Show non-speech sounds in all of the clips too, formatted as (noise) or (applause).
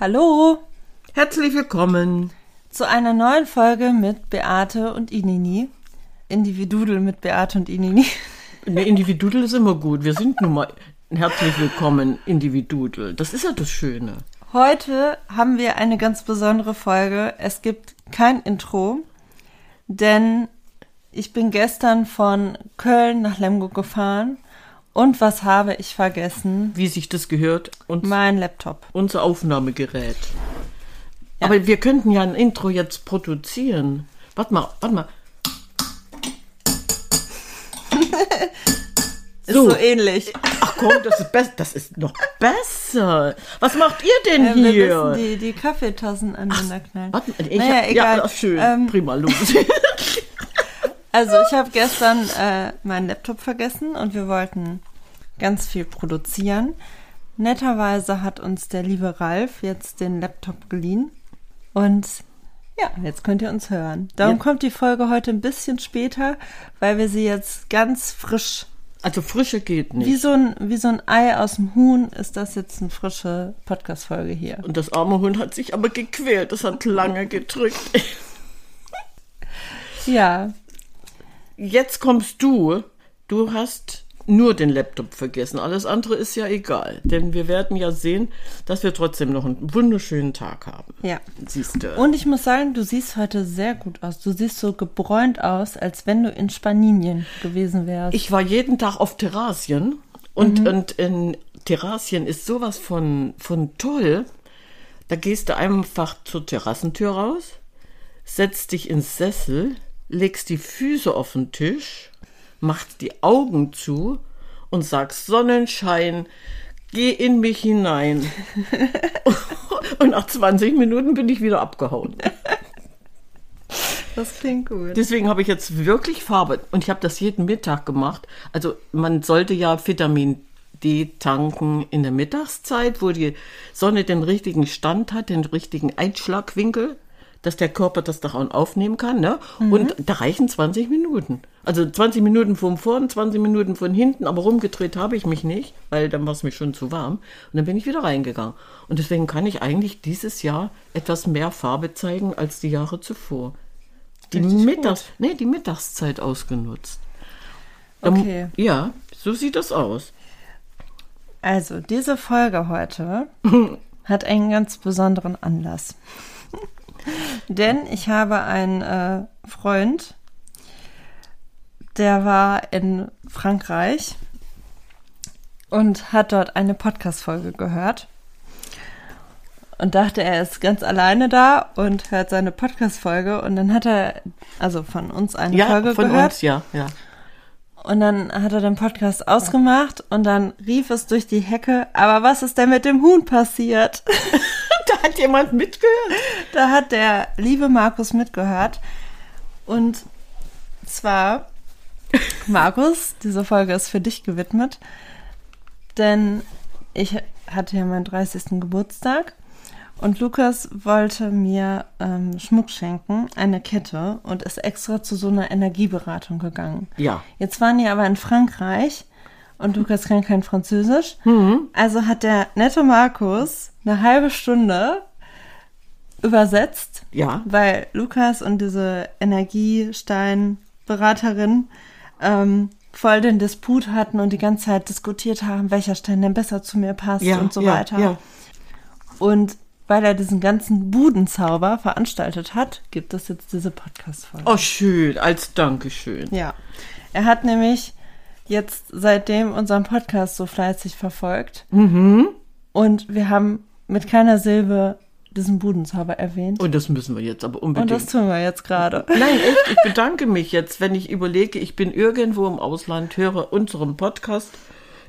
Hallo Herzlich willkommen. zu einer neuen Folge mit Beate und Inini. Individudel mit Beate und Inini. (laughs) Eine Individudel ist immer gut. Wir sind nun mal herzlich willkommen, Individudel. Das ist ja das Schöne. Heute haben wir eine ganz besondere Folge. Es gibt kein Intro, denn ich bin gestern von Köln nach Lemgo gefahren und was habe ich vergessen? Wie sich das gehört. Und Mein Laptop. unser Aufnahmegerät. Aber wir könnten ja ein Intro jetzt produzieren. Warte mal, warte mal. (laughs) Ist So. so ähnlich. Ach komm, das ist, best das ist noch besser. Was macht ihr denn Äh, wir hier? müssen die, die Kaffeetassen aneinander knallen. Warte, ich Naja, hab, egal. Ja, schön. Ähm, Prima, los. (laughs) Also ich habe gestern äh, meinen Laptop vergessen und wir wollten ganz viel produzieren. Netterweise hat uns der liebe Ralf jetzt den Laptop geliehen und ja, jetzt könnt ihr uns hören. Darum Ja. kommt die Folge heute ein bisschen später, weil wir sie jetzt ganz frisch, Also frische geht nicht. wie so ein, wie so ein Ei aus dem Huhn, ist das jetzt eine frische Podcast-Folge hier. Und das arme Hund hat sich aber gequält. Das hat lange gedrückt. Ja, Jetzt kommst du. Du hast nur den Laptop vergessen. Alles andere ist ja egal. Denn wir werden ja sehen, dass wir trotzdem noch einen wunderschönen Tag haben. ja. Siehst du. Und ich muss sagen, du siehst heute sehr gut aus. Du siehst so gebräunt aus, als wenn du in Spanien gewesen wärst. Ich war jeden Tag auf Terrasien. Und, und in Terrasien ist sowas von, von toll. Da gehst du einfach zur Terrassentür raus, setzt dich ins Sessel, legst die Füße auf den Tisch, machst die Augen zu und sagst Sonnenschein, geh in mich hinein. (laughs) und nach 20 Minuten bin ich wieder abgehauen. Das klingt gut. Deswegen habe ich jetzt wirklich Farbe und ich habe das jeden Mittag gemacht. Also man sollte ja Vitamin D tanken in der Mittagszeit, wo die Sonne den richtigen Stand hat, den richtigen Einschlagwinkel, dass der Körper das daran aufnehmen kann. Ne? Und da reichen 20 Minuten. Also 20 Minuten vom Vorn, 20 Minuten von hinten, aber rumgedreht habe ich mich nicht, weil dann war es mir schon zu warm. Und dann bin ich wieder reingegangen. Und deswegen kann ich eigentlich dieses Jahr etwas mehr Farbe zeigen als die Jahre zuvor. Die, Mittags nee, die Mittagszeit ausgenutzt. Mu- Okay. Ja, so sieht das aus. Also, diese Folge heute (laughs) hat einen ganz besonderen Anlass. Denn ich habe einen äh, Freund, der war in Frankreich und hat dort eine Podcast-Folge gehört. Und dachte, er ist ganz alleine da und hört seine Podcast-Folge. Und dann hat er, also von uns eine Ja, Folge von gehört. uns, ja, ja. Und dann hat er den Podcast ausgemacht und dann rief es durch die Hecke, aber was ist denn mit dem Huhn passiert? (laughs) Da hat jemand mitgehört. da hat der liebe Markus mitgehört. Und zwar, Markus, diese Folge ist für dich gewidmet, denn ich hatte ja meinen 30. Geburtstag und Lukas wollte mir ähm, Schmuck schenken, eine Kette, und ist extra zu so einer Energieberatung gegangen. Ja. Jetzt waren die aber in Frankreich und Lukas kann kein Französisch. Also hat der nette Markus eine halbe Stunde übersetzt, Ja. weil Lukas und diese Energiesteinberaterin ähm, voll den Disput hatten und die ganze Zeit diskutiert haben, welcher Stein denn besser zu mir passt Ja, und so ja, weiter. ja. Und weil er diesen ganzen Budenzauber veranstaltet hat, gibt es jetzt diese Podcast-Folge. Oh, schön, als Dankeschön. Ja. Er hat nämlich jetzt seitdem unseren Podcast so fleißig verfolgt. Mhm. Und wir haben mit keiner Silbe diesen Budenzauber erwähnt. Und das müssen wir jetzt aber Und unbedingt. das tun wir jetzt gerade. Nein, echt, ich bedanke mich jetzt, wenn ich überlege, ich bin irgendwo im Ausland, höre unseren Podcast,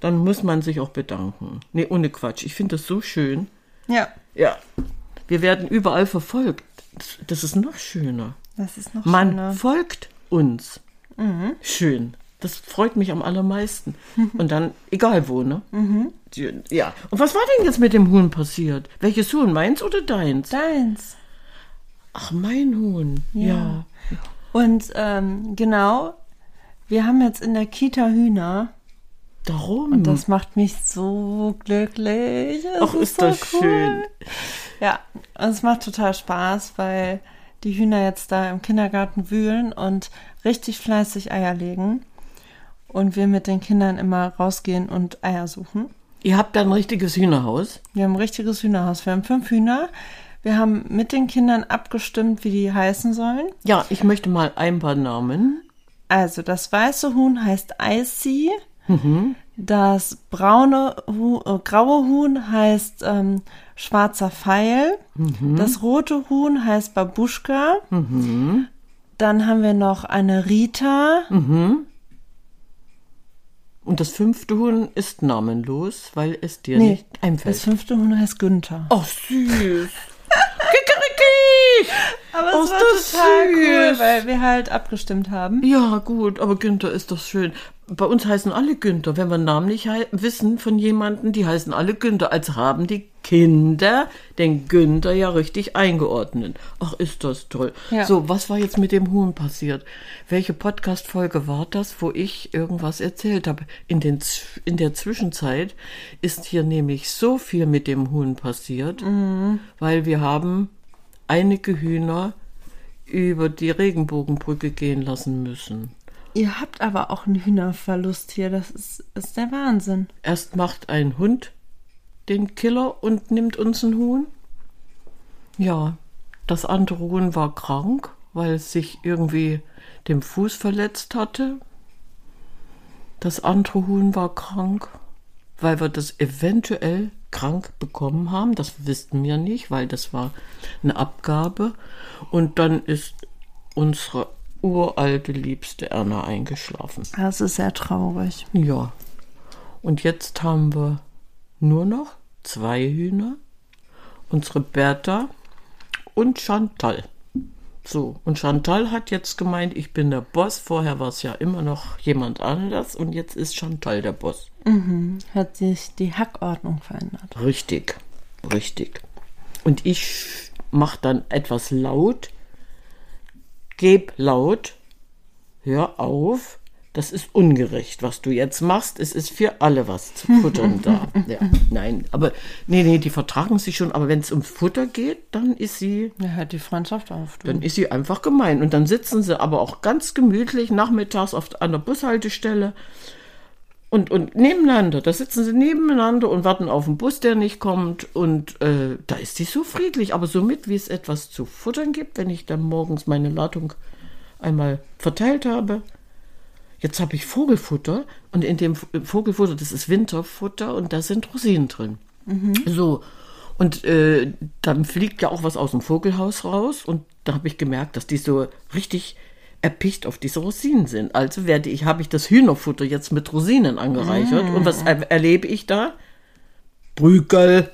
dann muss man sich auch bedanken. Nee, ohne Quatsch. Ich finde das so schön. Ja, Ja. Wir werden überall verfolgt. Das- ist noch schöner. das ist noch Man schöner. folgt uns. Schön. Das freut mich am allermeisten. Und dann, egal wo, ne? Die- Ja. Und was war denn jetzt mit dem Huhn passiert? Welches Huhn? Meins oder deins? Deins. Ach, mein Huhn. Ja. Und ähm, genau, wir haben jetzt in der Kita Hühner. Darum. Und das macht mich so glücklich. Das Ach, ist das so cool. schön. Ja, und es macht total Spaß, weil die Hühner jetzt da im Kindergarten wühlen und richtig fleißig Eier legen. Und wir mit den Kindern immer rausgehen und Eier suchen. Ihr habt da ein richtiges Hühnerhaus. Wir haben ein richtiges Hühnerhaus. Wir haben fünf Hühner. Wir haben mit den Kindern abgestimmt, wie die heißen sollen. Ja, ich möchte mal ein paar Namen. Also das weiße Huhn heißt Icy. Das braune Huhn, äh, graue Huhn heißt ähm, schwarzer Pfeil. Das rote Huhn heißt Babuschka. Dann haben wir noch eine Rita. Und das fünfte Huhn ist namenlos, weil es dir Nee, nicht einfällt. das fünfte Huhn heißt Günther. Ach, süß. (laughs) Kikeriki! Aber Oh, es ist war das total cool, süß. weil wir halt abgestimmt haben. Ja, gut, aber Günther ist doch schön. Bei uns heißen alle Günther. Wenn wir Namen nicht wissen von jemandem, die heißen alle Günther, als haben die Kinder den Günther ja richtig eingeordnet. Ach, ist das toll. Ja. So, was war jetzt mit dem Huhn passiert? Welche Podcast-Folge war das, wo ich irgendwas erzählt habe? In, den, in der Zwischenzeit ist hier nämlich so viel mit dem Huhn passiert, weil wir haben einige Hühner über die Regenbogenbrücke gehen lassen müssen. Ihr habt aber auch einen Hühnerverlust hier. Das ist, ist der Wahnsinn. Erst macht ein Hund den Killer und nimmt uns ein Huhn. Ja, das andere Huhn war krank, weil es sich irgendwie dem Fuß verletzt hatte. Das andere Huhn war krank, weil wir das eventuell krank bekommen haben. Das wussten wir nicht, weil das war eine Abgabe. Und dann ist unsere uralte liebste Erna eingeschlafen. Das ist sehr traurig. Ja. Und jetzt haben wir nur noch zwei Hühner. Unsere Bertha und Chantal. So, und Chantal hat jetzt gemeint, ich bin der Boss. Vorher war es ja immer noch jemand anders und jetzt ist Chantal der Boss. Hat sich die Hackordnung verändert. Richtig, richtig. Und ich mach dann etwas laut, geb laut, hör auf, das ist ungerecht, was du jetzt machst. Es ist für alle was zu futtern da. (laughs) Ja, nein, aber nee, nee, die vertragen sich schon, aber wenn es ums Futter geht, dann ist sie Ja, hört die Freundschaft auf. Du. dann ist sie einfach gemein. Und dann sitzen sie aber auch ganz gemütlich nachmittags auf, an der Bushaltestelle und, und nebeneinander. Da sitzen sie nebeneinander und warten auf den Bus, der nicht kommt. Und äh, da ist sie so friedlich. Aber somit, wie es etwas zu futtern gibt, wenn ich dann morgens meine Ladung einmal verteilt habe. Jetzt habe ich Vogelfutter und in dem Vogelfutter, das ist Winterfutter und da sind Rosinen drin. So. Und äh, dann fliegt ja auch was aus dem Vogelhaus raus und da habe ich gemerkt, dass die so richtig erpicht auf diese Rosinen sind. Also werde ich, habe ich das Hühnerfutter jetzt mit Rosinen angereichert. Und was er, erlebe ich da? Brügel.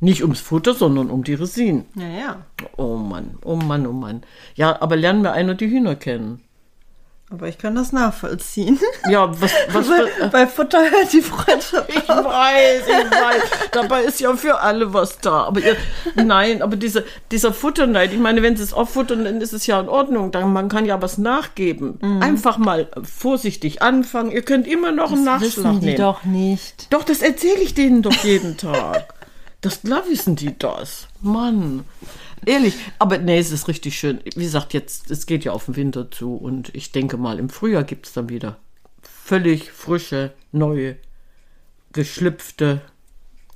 Nicht ums Futter, sondern um die Rosinen. ja, ja. Oh Mann, oh Mann, oh Mann. Ja, aber lernen wir einer die Hühner kennen. Aber ich kann das nachvollziehen. Ja, was, was Bei, für, bei Futter hört die Freundschaft Ich weiß, ich weiß. Dabei ist ja für alle was da. Aber ihr, nein, aber diese, dieser Futterneid, ich meine, wenn sie es auffuttern, dann ist es ja in Ordnung. Dann, man kann ja was nachgeben. Einfach mal vorsichtig anfangen. Ihr könnt immer noch einen Nachschlag wissen die nehmen. doch nicht. Doch, das erzähle ich denen doch jeden Tag. Das klar wissen die das. Mann. Ehrlich, aber nee, es ist richtig schön. Wie gesagt, jetzt, es geht ja auf den Winter zu und ich denke mal, im Frühjahr gibt es dann wieder völlig frische, neue, geschlüpfte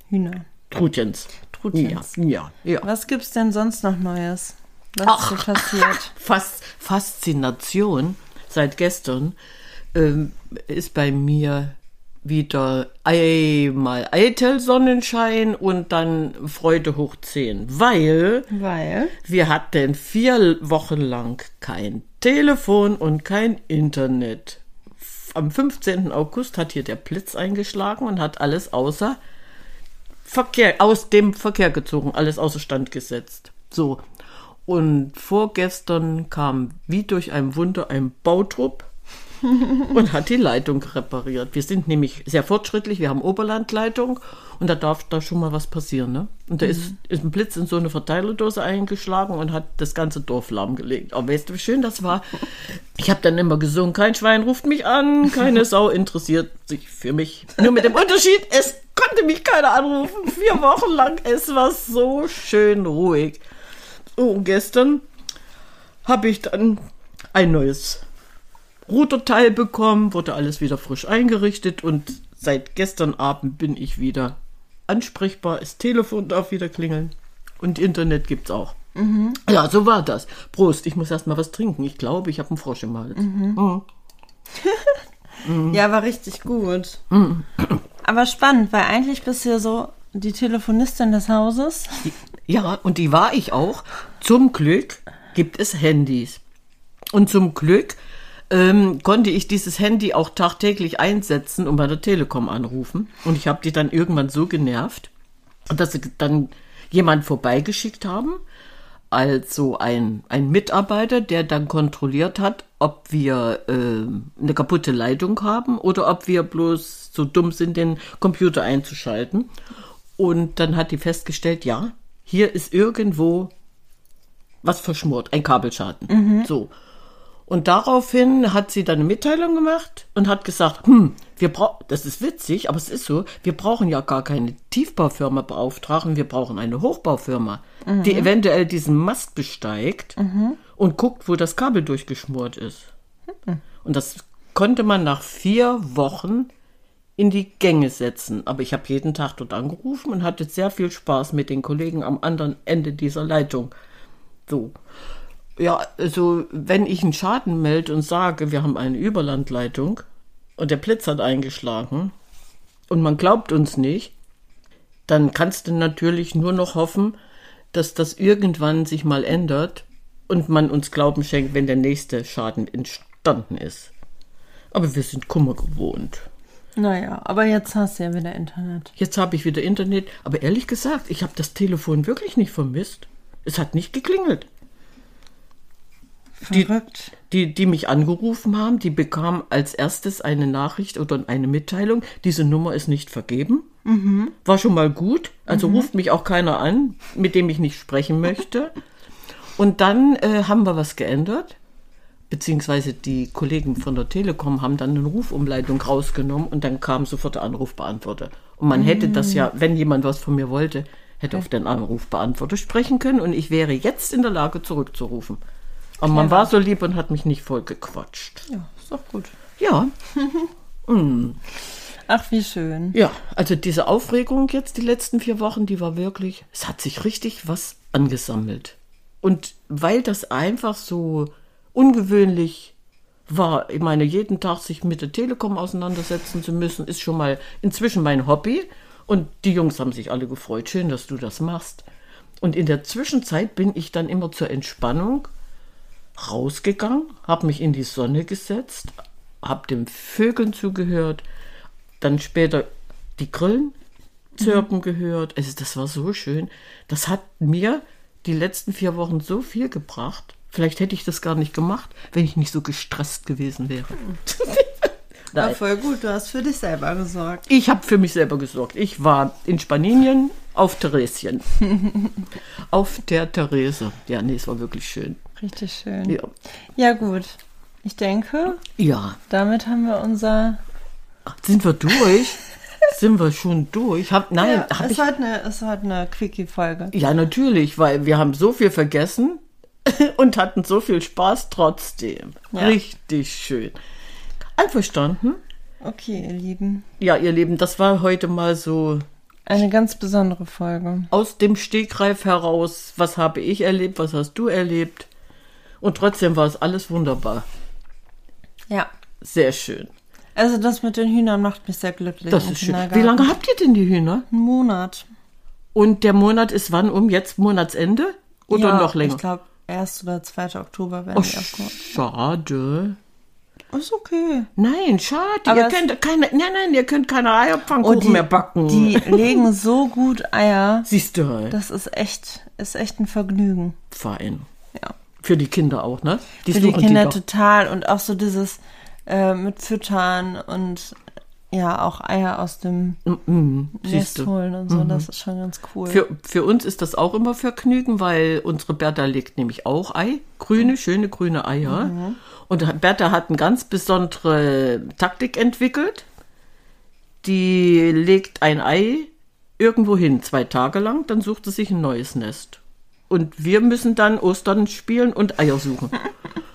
Hühner. Trutjens. Trutjens. Ja, ja, ja. Was gibt's denn sonst noch Neues? Was Ach. ist so passiert? (laughs) Fas Faszination seit gestern ähm, ist bei mir wieder einmal eitel Sonnenschein und dann Freude hoch 10, weil Weil. wir hatten vier Wochen lang kein Telefon und kein Internet. Am 15. August hat hier der Blitz eingeschlagen und hat alles außer Verkehr, aus dem Verkehr gezogen, alles außer Stand gesetzt. So. Und vorgestern kam wie durch ein Wunder ein Bautrupp (laughs) und hat die Leitung repariert. Wir sind nämlich sehr fortschrittlich, wir haben Oberlandleitung und da darf da schon mal was passieren. Ne? Und da ist, ist ein Blitz in so eine Verteilerdose eingeschlagen und hat das ganze Dorf lahmgelegt. Aber weißt du, wie schön das war? Ich habe dann immer gesungen, kein Schwein ruft mich an, keine (laughs) Sau interessiert sich für mich. Nur mit dem Unterschied, es konnte mich keiner anrufen. Vier Wochen lang, es war so schön ruhig. Oh, gestern habe ich dann ein neues Routerteil bekommen, wurde alles wieder frisch eingerichtet und seit gestern Abend bin ich wieder ansprechbar. Das Telefon darf wieder klingeln und Internet gibt's auch. Ja, so war das. Prost, ich muss erst mal was trinken. Ich glaube, ich habe einen Frosch im Hals. Mhm. (laughs) Ja, war richtig gut. Aber spannend, weil eigentlich bist du ja so die Telefonistin des Hauses. Ja, und die war ich auch. Zum Glück gibt es Handys. Und zum Glück ähm, konnte ich dieses Handy auch tagtäglich einsetzen und bei der Telekom anrufen. Und ich habe die dann irgendwann so genervt, dass sie dann jemand vorbeigeschickt haben. Also ein, ein Mitarbeiter, der dann kontrolliert hat, ob wir ähm, eine kaputte Leitung haben oder ob wir bloß so dumm sind, den Computer einzuschalten. Und dann hat die festgestellt, ja, hier ist irgendwo was verschmort, ein Kabelschaden. So. Und daraufhin hat sie dann eine Mitteilung gemacht und hat gesagt, hm, wir brauchen, das ist witzig, aber es ist so, wir brauchen ja gar keine Tiefbaufirma beauftragen, wir brauchen eine Hochbaufirma, die eventuell diesen Mast besteigt und guckt, wo das Kabel durchgeschmort ist. Und das konnte man nach vier Wochen in die Gänge setzen. Aber ich habe jeden Tag dort angerufen und hatte sehr viel Spaß mit den Kollegen am anderen Ende dieser Leitung. So. Ja, also wenn ich einen Schaden melde und sage, wir haben eine Überlandleitung und der Blitz hat eingeschlagen und man glaubt uns nicht, dann kannst du natürlich nur noch hoffen, dass das irgendwann sich mal ändert und man uns Glauben schenkt, wenn der nächste Schaden entstanden ist. Aber wir sind Kummer gewohnt. Naja, aber jetzt hast du ja wieder Internet. Jetzt habe ich wieder Internet, aber ehrlich gesagt, ich habe das Telefon wirklich nicht vermisst. Es hat nicht geklingelt. Die, Verrückt. die, die mich angerufen haben, die bekamen als erstes eine Nachricht oder eine Mitteilung, diese Nummer ist nicht vergeben. War schon mal gut. Also ruft mich auch keiner an, mit dem ich nicht sprechen möchte. Und dann äh, haben wir was geändert. Beziehungsweise die Kollegen von der Telekom haben dann eine Rufumleitung rausgenommen und dann kam sofort der Anrufbeantworter. Und man hätte das ja, wenn jemand was von mir wollte, hätte auf den Anrufbeantworter sprechen können und ich wäre jetzt in der Lage zurückzurufen. Aber man war so lieb und hat mich nicht voll gequatscht. Ja, ist doch gut. Ja, (laughs) Ach, wie schön. ja, also diese Aufregung jetzt die letzten vier Wochen, die war wirklich, es hat sich richtig was angesammelt. Und weil das einfach so ungewöhnlich war, ich meine, jeden Tag sich mit der Telekom auseinandersetzen zu müssen, ist schon mal inzwischen mein Hobby. Und die Jungs haben sich alle gefreut. Schön, dass du das machst. Und in der Zwischenzeit bin ich dann immer zur Entspannung rausgegangen, habe mich in die Sonne gesetzt, habe den Vögeln zugehört, dann später die Grillen zirpen gehört. Also das war so schön. Das hat mir die letzten vier Wochen so viel gebracht. Vielleicht hätte ich das gar nicht gemacht, wenn ich nicht so gestresst gewesen wäre. (laughs) War voll gut, du hast für dich selber gesorgt. Ich habe für mich selber gesorgt. Ich war in Spanien auf Theresien. (laughs) auf der Therese. Ja, nee, es war wirklich schön. Richtig schön. Ja. Ja, gut. Ich denke, ja. damit haben wir unser. Sind wir durch? (laughs) Sind wir schon durch? Hab, nein, ja, hab es, ich. war eine, es war eine Quickie-Folge. Ja, natürlich, weil wir haben so viel vergessen (laughs) und hatten so viel Spaß trotzdem. Ja. Richtig schön. Einverstanden? Okay, ihr Lieben. Ja, ihr Lieben, das war heute mal so Eine ganz besondere Folge. aus dem Stegreif heraus. Was habe ich erlebt? Was hast du erlebt? Und trotzdem war es alles wunderbar. Ja. Sehr schön. Also das mit den Hühnern macht mich sehr glücklich. Das ist schön. Wie lange habt ihr denn die Hühner? Einen Monat. Und der Monat ist wann um? Jetzt Monatsende? Oder ja, noch länger? Ich glaube, 1. oder 2. Oktober werden Oh, die abgeholt. schade. Ist okay. Nein, schade. Aber ihr könnt keine, nein, nein, ihr könnt keine Eierpfannkuchen Und die, mehr backen. die legen so gut Eier. Siehst du halt. Das ist echt, ist echt ein Vergnügen. Fein. Für die Kinder auch, ne? Für die Kinder doch. total. Und auch so dieses, äh, mit Füttern und ja, auch Eier aus dem Mhm, Nest holen und so. Das ist schon ganz cool. Für, für uns ist das auch immer Vergnügen, weil unsere Bertha legt nämlich auch Ei, grüne, schöne grüne Eier. Und Bertha hat eine ganz besondere Taktik entwickelt. Die legt ein Ei irgendwo hin, zwei Tage lang, dann sucht sie sich ein neues Nest. Und wir müssen dann Ostern spielen und Eier suchen.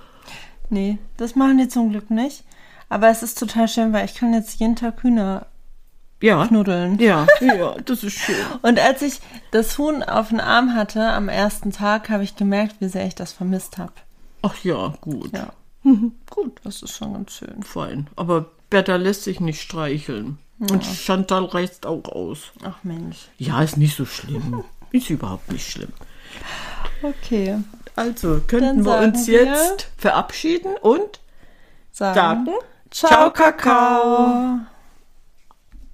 (laughs) nee, das machen die zum Glück nicht. Aber es ist total schön, weil ich kann jetzt jeden Tag Hühner Ja. knuddeln. Ja, (laughs) ja, das ist schön. Und als ich das Huhn auf den Arm hatte am ersten Tag, habe ich gemerkt, wie sehr ich das vermisst habe. Ach ja, gut. Ja, (laughs) Gut, das ist schon ganz schön. fein. Aber Bertha lässt sich nicht streicheln. Und Chantal reißt auch aus. Ach Mensch. Ja, ist nicht so schlimm. Ist überhaupt nicht schlimm. Okay. Also, könnten wir uns wir- jetzt verabschieden und Sagen. sagen, Ciao, Kakao.